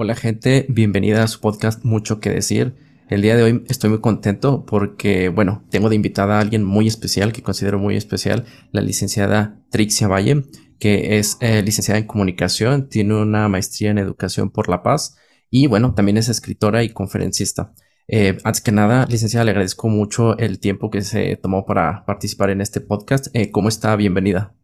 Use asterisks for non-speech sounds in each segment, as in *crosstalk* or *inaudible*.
Hola gente, bienvenida a su podcast Mucho que decir. El día de hoy estoy muy contento porque, bueno, tengo de invitada a alguien muy especial, que considero muy especial, la licenciada Trixia Valle, que es eh, licenciada en comunicación, tiene una maestría en educación por la paz y, bueno, también es escritora y conferencista. Eh, antes que nada, licenciada, le agradezco mucho el tiempo que se tomó para participar en este podcast. Eh, ¿Cómo está? Bienvenida.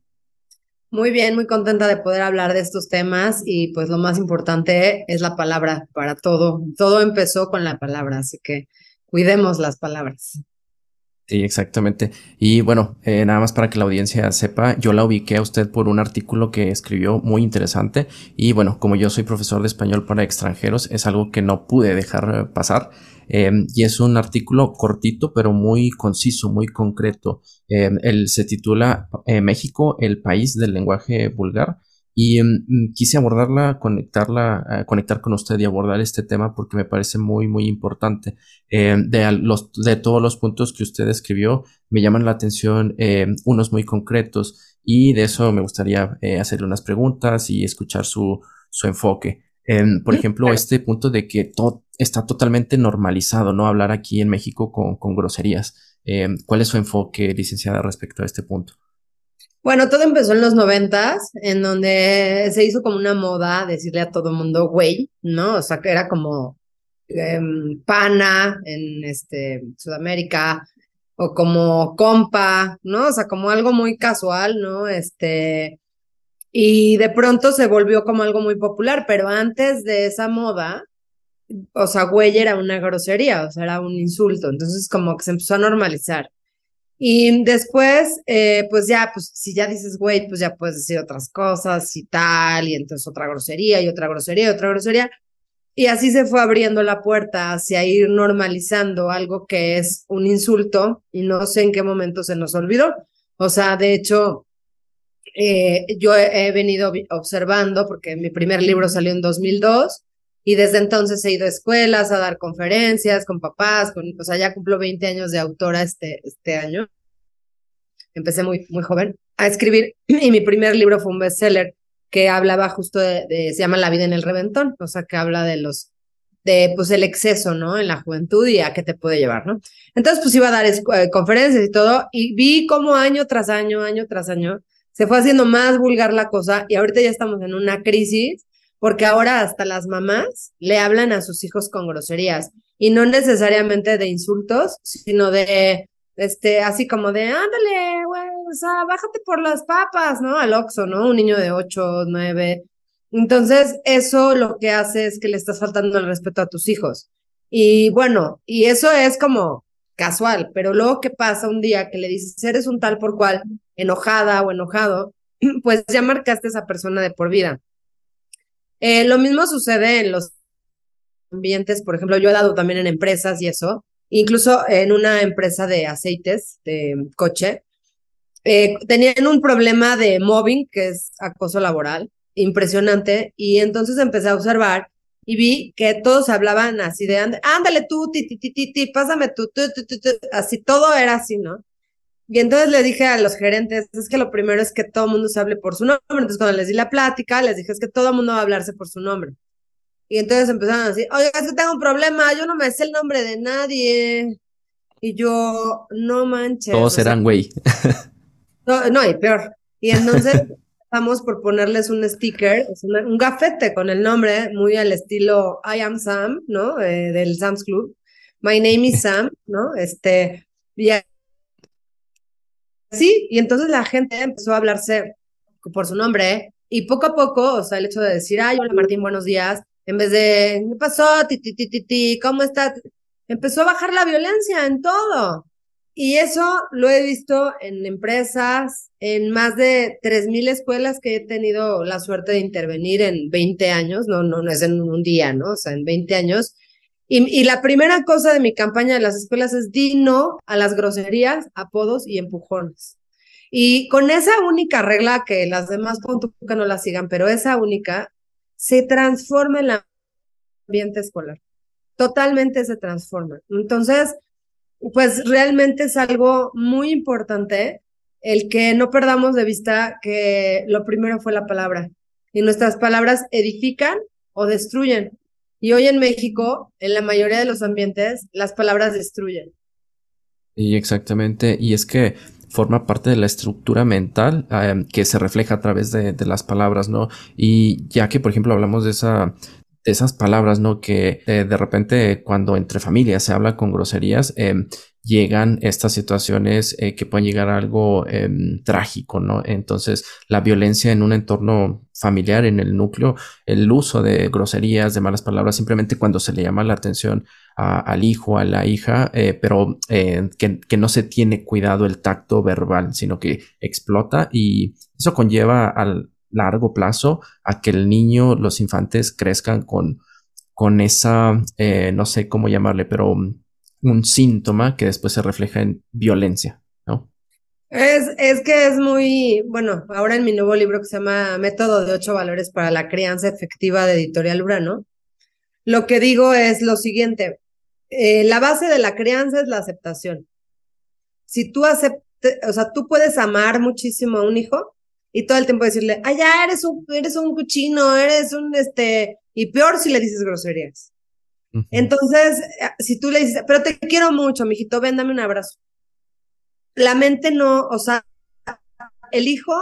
Muy bien, muy contenta de poder hablar de estos temas y pues lo más importante es la palabra para todo. Todo empezó con la palabra, así que cuidemos las palabras. Sí, exactamente. Y bueno, eh, nada más para que la audiencia sepa, yo la ubiqué a usted por un artículo que escribió muy interesante y bueno, como yo soy profesor de español para extranjeros, es algo que no pude dejar pasar. Em, y es un artículo cortito, pero muy conciso, muy concreto. Em, él se titula eh, México, el país del lenguaje vulgar. Y em, quise abordarla, conectarla, eh, conectar con usted y abordar este tema porque me parece muy, muy importante. de, los, de todos los puntos que usted escribió, me llaman la atención unos muy concretos y de eso me gustaría eh, hacerle unas preguntas y escuchar su, su enfoque por ejemplo, este punto de que todo está totalmente normalizado, ¿no? Hablar aquí en México con, con groserías. Em, ¿Cuál es su enfoque, licenciada, respecto a este punto? Bueno, todo empezó en los noventas, en donde se hizo como una moda decirle a todo mundo güey, ¿no? O sea, que era como em, pana en este, Sudamérica, o como compa, ¿no? O sea, como algo muy casual, ¿no? Este, y de pronto se volvió como algo muy popular, pero antes de esa moda, o sea, güey era una grosería, o sea, era un insulto, entonces como que se empezó a normalizar. Y después, eh, pues ya, pues si ya dices güey, pues ya puedes decir otras cosas y tal, y entonces otra grosería y otra grosería y otra grosería. Y así se fue abriendo la puerta hacia ir normalizando algo que es un insulto y no sé en qué momento se nos olvidó. O sea, de hecho, eh, yo he, venido observando, porque mi primer libro salió en 2002, y desde entonces he ido a escuelas, a dar conferencias con papás, con, o sea, ya cumplo 20 años de autora este, este año. Empecé muy, muy joven a escribir, y mi primer libro fue un bestseller que hablaba justo de, se llama La vida en el reventón, o sea, que habla de los de pues el exceso, ¿no? En la juventud y a qué te puede llevar, ¿no? Entonces, pues iba a dar eh, conferencias y todo, y vi como año tras año, año tras año, se fue haciendo más vulgar la cosa y ahorita ya estamos en una crisis porque ahora hasta las mamás le hablan a sus hijos con groserías y no necesariamente de insultos, sino de, este, así como de, ándale, güey, o sea, bájate por las papas, ¿no? Al Oxxo, ¿no? Un niño de 8, 9. Entonces, eso lo que hace es que le estás faltando el respeto a tus hijos. Y bueno, y eso es como casual, pero luego que pasa un día que le dices, eres un tal por cual, enojada o enojado, *clears throat* pues ya marcaste a esa persona de por vida. Eh, lo mismo sucede en los ambientes, por ejemplo, yo he dado también en empresas y eso, incluso en una empresa de aceites de coche, eh, tenían un problema de mobbing, que es acoso laboral, impresionante, y entonces empecé a observar y vi que todos hablaban así de, ándale tú, ti, ti, ti, ti, pásame tú, así, todo era así, ¿no? Y entonces le dije a los gerentes, es que lo primero es que todo el mundo se hable por su nombre. Entonces cuando les di la plática, les dije, es que todo el mundo va a hablarse por su nombre. Y entonces empezaron a decir, oye, es que tengo un problema, yo no me sé el nombre de nadie. Y yo, no manches. Todos eran güey. *laughs* no, no, y peor. Y entonces estamos por ponerles un sticker, un gafete con el nombre, muy al estilo I am Sam, ¿no? Eh, del Sam's Club. My name is Sam, ¿no? Este, y Sí, y entonces la gente empezó a hablarse por su nombre y poco a poco, o sea, el hecho de decir, ay, hola Martín, buenos días, en vez de, ¿qué pasó? Ti, ti, ti, ti, ¿cómo estás? Empezó a bajar la violencia en todo. Y eso lo he visto en empresas, en más de 3.000 escuelas que he tenido la suerte de intervenir en 20 años, no, no, no es en un día, ¿no? O sea, en 20 años. Y, la primera cosa de mi campaña de las escuelas es di no a las groserías, apodos y empujones. Y con esa única regla que las demás no la sigan, pero esa única, se transforma el ambiente escolar. Totalmente se transforma. Entonces, pues realmente es algo muy importante el que no perdamos de vista que lo primero fue la palabra. Y nuestras palabras edifican o destruyen. Y hoy en México, en la mayoría de los ambientes, las palabras destruyen. Y exactamente, y es que forma parte de la estructura mental em, que se refleja a través de, las palabras, ¿no? Y ya que, por ejemplo, hablamos de esa esas palabras, ¿no? Que eh, de repente cuando entre familias se habla con groserías, eh, llegan estas situaciones eh, que pueden llegar a algo em, trágico, ¿no? Entonces, la violencia en un entorno familiar, en el núcleo, el uso de groserías, de malas palabras, simplemente cuando se le llama la atención al hijo, a la hija, pero que, que no se tiene cuidado el tacto verbal, sino que explota y eso conlleva al, largo plazo a que el niño, los infantes crezcan con, con esa, eh, no sé cómo llamarle, pero un síntoma que después se refleja en violencia, ¿no? Es, es que es muy, bueno, ahora en mi nuevo libro que se llama Método de ocho valores para la crianza efectiva de Editorial Urano, lo que digo es lo siguiente, eh, la base de la crianza es la aceptación. Si tú aceptas, o sea, tú puedes amar muchísimo a un hijo, y todo el tiempo decirle, ay, ya eres un, eres un cochino, eres un, este, y peor si le dices groserías. Entonces, eh, si tú le dices, pero te quiero mucho, mijito, ven, dame un abrazo. La mente no, o sea, el hijo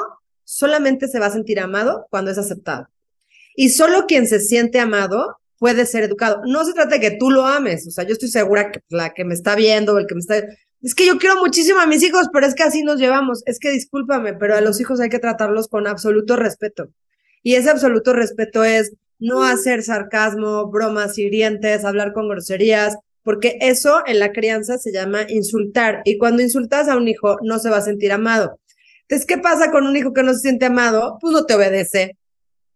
solamente se va a sentir amado cuando es aceptado. Y solo quien se siente amado puede ser educado. No se trata de que tú lo ames, o sea, yo estoy segura que la que me está viendo, el que me está, es que yo quiero muchísimo a mis hijos, pero es que así nos llevamos. Es que discúlpame, pero a los hijos hay que tratarlos con absoluto respeto. Y ese absoluto respeto es no hacer sarcasmo, bromas hirientes, hablar con groserías, porque eso en la crianza se llama insultar. Y cuando insultas a un hijo, no se va a sentir amado. Entonces, ¿qué pasa con un hijo que no se siente amado? Pues no te obedece,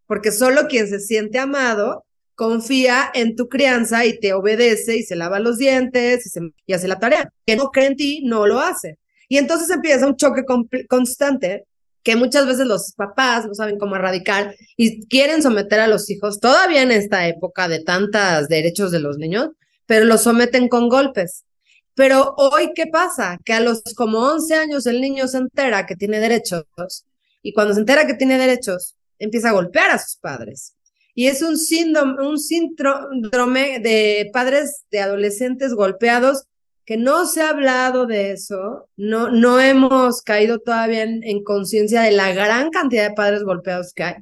porque solo quien se siente amado confía en tu crianza y te obedece y se lava los dientes y, se, hace la tarea. Que no cree en ti, no lo hace. Y entonces empieza un choque constante que muchas veces los papás no saben cómo erradicar y quieren someter a los hijos todavía en esta época de tantos derechos de los niños, pero los someten con golpes. Pero hoy, ¿qué pasa? Que a los como 11 años el niño se entera que tiene derechos y cuando se entera que tiene derechos, empieza a golpear a sus padres y es un síndrome, un síndrome de padres de adolescentes golpeados que no se ha hablado de eso, no, no hemos caído todavía en, conciencia de la gran cantidad de padres golpeados que hay,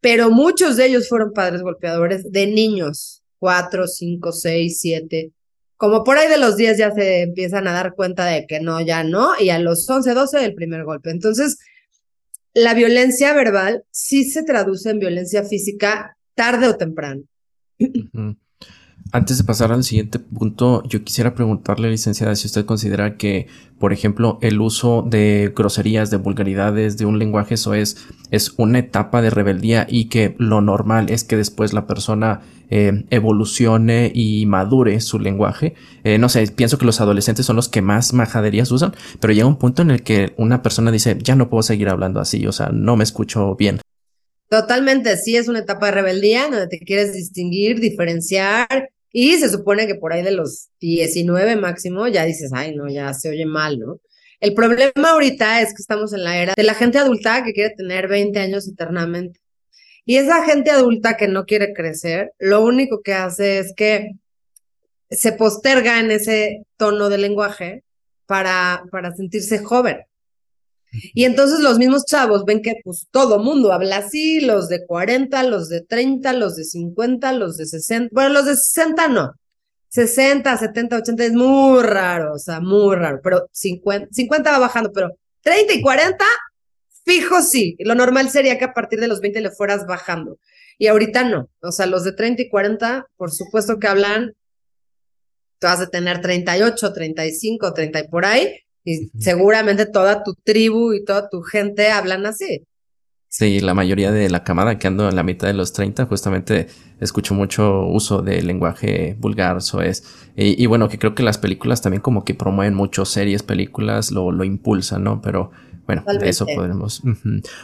pero muchos de ellos fueron padres golpeadores de niños, cuatro, cinco, seis, siete, como por ahí de los diez ya se empiezan a dar cuenta de que no, ya no, y a los once, doce el primer golpe. Entonces, la violencia verbal sí se traduce en violencia física tarde o temprano. Antes de pasar al siguiente punto, yo quisiera preguntarle, licenciada, si usted considera que, por ejemplo, el uso de groserías, de vulgaridades, de un lenguaje, eso es, es una etapa de rebeldía y que lo normal es que después la persona eh, evolucione y madure su lenguaje. Eh, no sé, pienso que los adolescentes son los que más majaderías usan, pero llega un punto en el que una persona dice, ya no puedo seguir hablando así, o sea, no me escucho bien. Totalmente, sí, es una etapa de rebeldía donde te quieres distinguir, diferenciar, y se supone que por ahí de los 19 máximo ya dices, ay, no, ya se oye mal, ¿no? El problema ahorita es que estamos en la era de la gente adulta que quiere tener 20 años eternamente. Y esa gente adulta que no quiere crecer, lo único que hace es que se posterga en ese tono de lenguaje para, para sentirse joven. *laughs* Y entonces los mismos chavos ven que pues todo mundo habla así, los de 40, los de 30, los de 50, los de 60, bueno, los de 60 no, 60, 70, 80 es muy raro, o sea, muy raro, pero 50, 50 va bajando, pero 30 y 40, fijo sí, lo normal sería que a partir de los 20 le fueras bajando. Y ahorita no, o sea, los de 30 y 40, por supuesto que hablan, tú vas a tener 38, 35, 30 y por ahí, y seguramente toda tu tribu y toda tu gente hablan así. Sí, la mayoría de la camada que ando en la mitad de los 30 justamente escucho mucho uso de lenguaje vulgar, eso es. Y, bueno, que creo que las películas también como que promueven mucho series, películas, lo, lo impulsan, ¿no? Pero bueno, de eso podemos.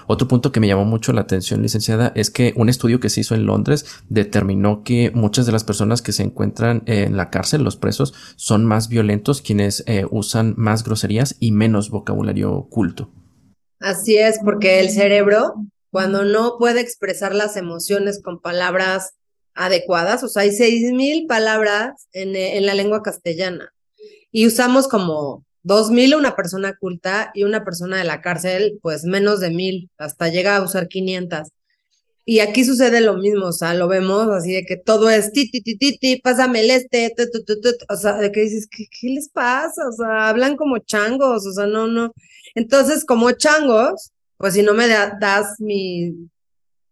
Otro punto que me llamó mucho la atención, licenciada, es que un estudio que se hizo en Londres determinó que muchas de las personas que se encuentran en la cárcel, los presos, son más violentos quienes eh, usan más groserías y menos vocabulario culto. Así es, porque el cerebro, cuando no puede expresar las emociones con palabras adecuadas, o sea, hay seis mil palabras en, en la lengua castellana y usamos como dos mil una persona culta y una persona de la cárcel, pues menos de mil, hasta llega a usar 500. Y aquí sucede lo mismo, o sea, lo vemos así de que todo es ti, ti, ti, ti, ti, pásame el este, o sea, de que dices, ¿qué, ¿qué les pasa? O sea, hablan como changos, o sea, no, no. Entonces, como changos, pues si no me das mi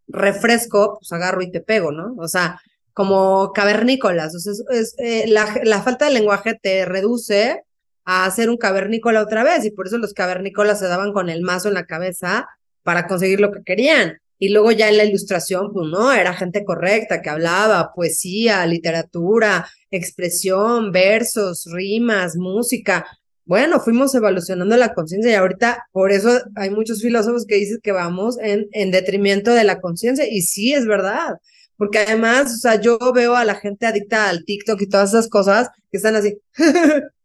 refresco, pues agarro y te pego, ¿no? O sea, como cavernícolas, o sea, es, eh, la, la falta de lenguaje te reduce a hacer un cavernícola otra vez, y por eso los cavernícolas se daban con el mazo en la cabeza para conseguir lo que querían. Y luego ya en la ilustración, pues no, era gente correcta que hablaba poesía, literatura, expresión, versos, rimas, música. Bueno, fuimos evolucionando la conciencia y ahorita por eso hay muchos filósofos que dicen que vamos en, en detrimento de la conciencia y sí es verdad, porque además, o sea, yo veo a la gente adicta al TikTok y todas esas cosas que están así. *laughs*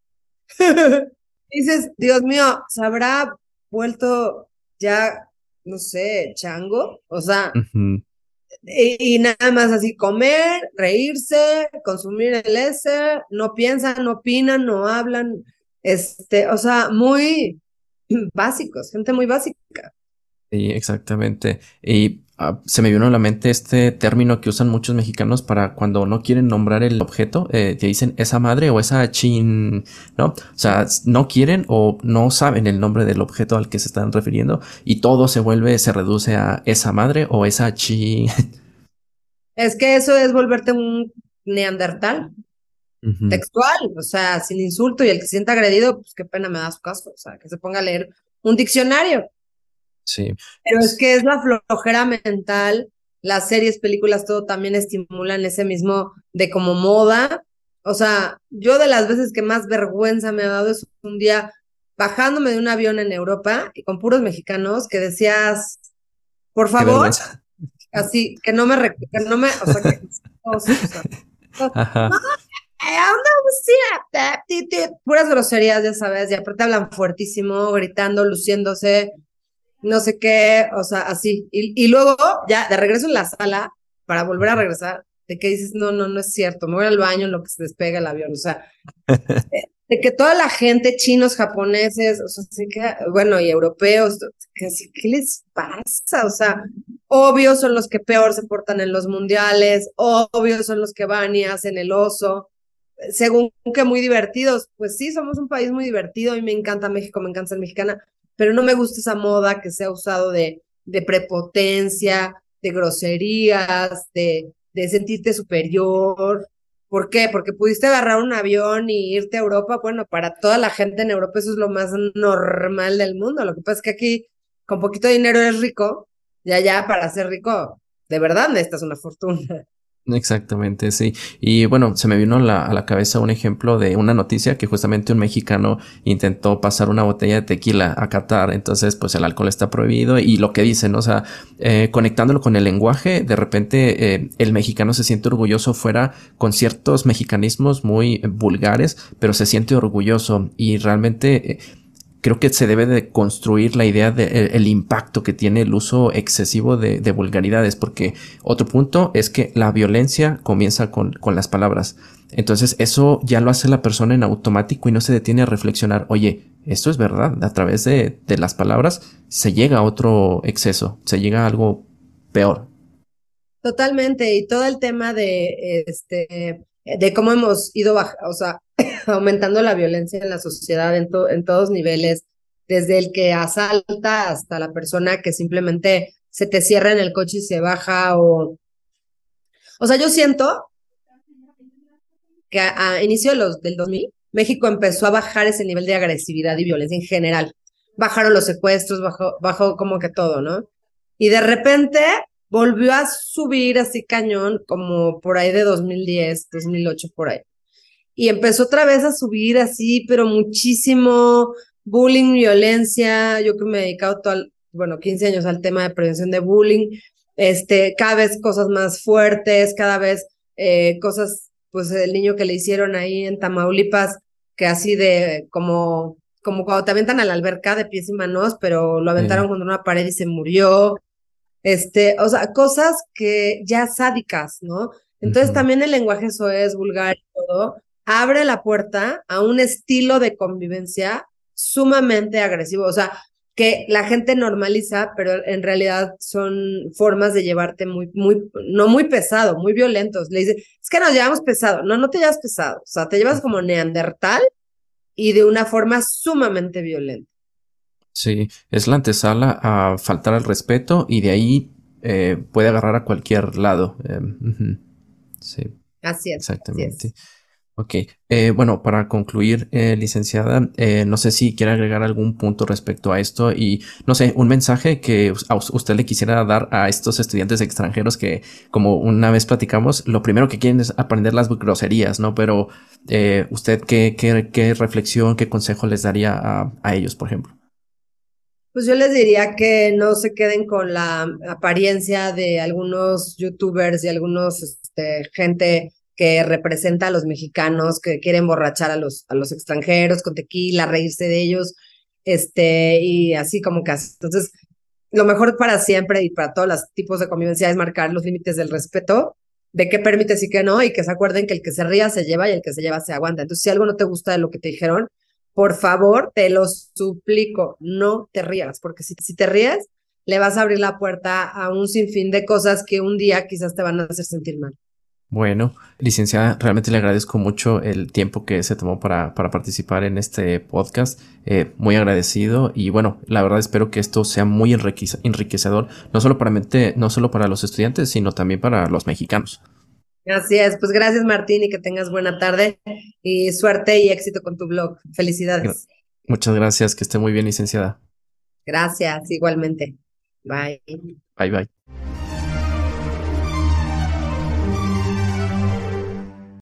*laughs* dices, Dios mío, ¿se habrá vuelto ya no sé, chango, o sea, y, nada más así comer, reírse, consumir el S, no piensan, no opinan, no hablan, este, o sea, muy *clears throat* básicos, gente muy básica. Sí, exactamente. Y Ah, se me vino a la mente este término que usan muchos mexicanos para cuando no quieren nombrar el objeto, eh, te dicen esa madre o esa chin, ¿no? O sea, no quieren o no saben el nombre del objeto al que se están refiriendo y todo se vuelve, se reduce a esa madre o esa chin. *laughs* Es que eso es volverte un neandertal. Textual, o sea, sin insulto y el que se sienta agredido, pues qué pena me da su caso, o sea, que se ponga a leer un diccionario. Sí. Pero es que es la flojera mental, las series, películas, todo también estimulan ese mismo de como moda. O sea, yo de las veces que más vergüenza me ha dado es un día bajándome de un avión en Europa y con puros mexicanos que decías, por favor, así, que no me, que no me, o sea, que, *laughs* o sea, puras groserías, ya sabes, y aparte hablan fuertísimo, gritando, luciéndose, no sé qué, o sea, así. Y, luego, ya de regreso en la sala, para volver a regresar, de que dices, no, no, no es cierto, me voy al baño en lo que se despega el avión, o sea, *laughs* de, que toda la gente, chinos, japoneses, o sea, así que, bueno, y europeos, que así, ¿qué les pasa? O sea, obvio son los que peor se portan en los mundiales, obvio son los que van y hacen el oso, según que muy divertidos, pues sí, somos un país muy divertido, y me encanta México, me encanta ser mexicana, pero no me gusta esa moda que se ha usado de, de prepotencia, de groserías, de, sentirte superior. ¿Por qué? Porque pudiste agarrar un avión y irte a Europa. Bueno, para toda la gente en Europa eso es lo más normal del mundo. Lo que pasa es que aquí con poquito dinero eres rico y allá para ser rico, de verdad necesitas una fortuna. Exactamente, sí. Y bueno, se me vino a la, a la, cabeza un ejemplo de una noticia que justamente un mexicano intentó pasar una botella de tequila a Qatar. Entonces, pues el alcohol está prohibido y lo que dicen, o sea, eh, conectándolo con el lenguaje, de repente eh, el mexicano se siente orgulloso fuera con ciertos mexicanismos muy vulgares, pero se siente orgulloso y realmente... Eh, creo que se debe de construir la idea del el impacto que tiene el uso excesivo de, de, vulgaridades, porque otro punto es que la violencia comienza con, con, las palabras. Entonces eso ya lo hace la persona en automático y no se detiene a reflexionar, oye, esto es verdad, a través de, de las palabras se llega a otro exceso, se llega a algo peor. Totalmente, y todo el tema de este de cómo hemos ido o sea, *laughs* aumentando la violencia en la sociedad en, en todos niveles, desde el que asalta hasta la persona que simplemente se te cierra en el coche y se baja o... O sea, yo siento que a, inicio los, del 2000, México empezó a bajar ese nivel de agresividad y violencia en general. Bajaron los secuestros, bajó, bajó como que todo, ¿no? Y de repente volvió a subir así cañón, como por ahí de 2010, 2008, por ahí y empezó otra vez a subir así, pero muchísimo bullying, violencia, yo que me he dedicado todo, bueno, 15 años al tema de prevención de bullying, este, cada vez cosas más fuertes, cada vez eh, cosas, pues el niño que le hicieron ahí en Tamaulipas, que así de como, como cuando te aventan a la alberca de pies y manos, pero lo aventaron contra una pared y se murió, este, o sea, cosas que ya sádicas, ¿no? Entonces también el lenguaje es vulgar y todo, abre la puerta a un estilo de convivencia sumamente agresivo. O sea, que la gente normaliza, pero en realidad son formas de llevarte muy, muy, no muy pesado, muy violentos. Le dice, es que nos llevamos pesado. No, no te llevas pesado. O sea, te llevas como neandertal y de una forma sumamente violenta. Sí, es la antesala a faltar al respeto y de ahí eh, puede agarrar a cualquier lado. Em, sí. Así es. Exactamente. Ok, eh, bueno, para concluir, eh, licenciada, eh, no sé si quiere agregar algún punto respecto a esto y, no sé, un mensaje que usted le quisiera dar a estos estudiantes extranjeros que, como una vez platicamos, lo primero que quieren es aprender las groserías, ¿no? Pero, ¿usted qué, qué, qué, reflexión, qué consejo les daría a, a ellos, por ejemplo? Pues yo les diría que no se queden con la apariencia de algunos youtubers y algunos, este, gente que representa a los mexicanos, que quiere emborrachar a los, a los extranjeros con tequila, reírse de ellos, este, y así como que Entonces, lo mejor para siempre y para todos los tipos de convivencia es marcar los límites del respeto, de qué permites y qué no, y que se acuerden que el que se ría se lleva y el que se lleva se aguanta. Entonces, si algo no te gusta de lo que te dijeron, por favor, te lo suplico, no te rías, porque si, si te ríes, le vas a abrir la puerta a un sinfín de cosas que un día quizás te van a hacer sentir mal. Bueno, licenciada, realmente le agradezco mucho el tiempo que se tomó para, para participar en este podcast. Eh, muy agradecido y bueno, la verdad espero que esto sea muy enriquecedor, no solo para, no solo para los estudiantes, sino también para los mexicanos. Así es, pues gracias Martín y que tengas buena tarde y suerte y éxito con tu blog. Felicidades. Muchas gracias, que esté muy bien, licenciada. Gracias, igualmente. Bye. Bye, bye.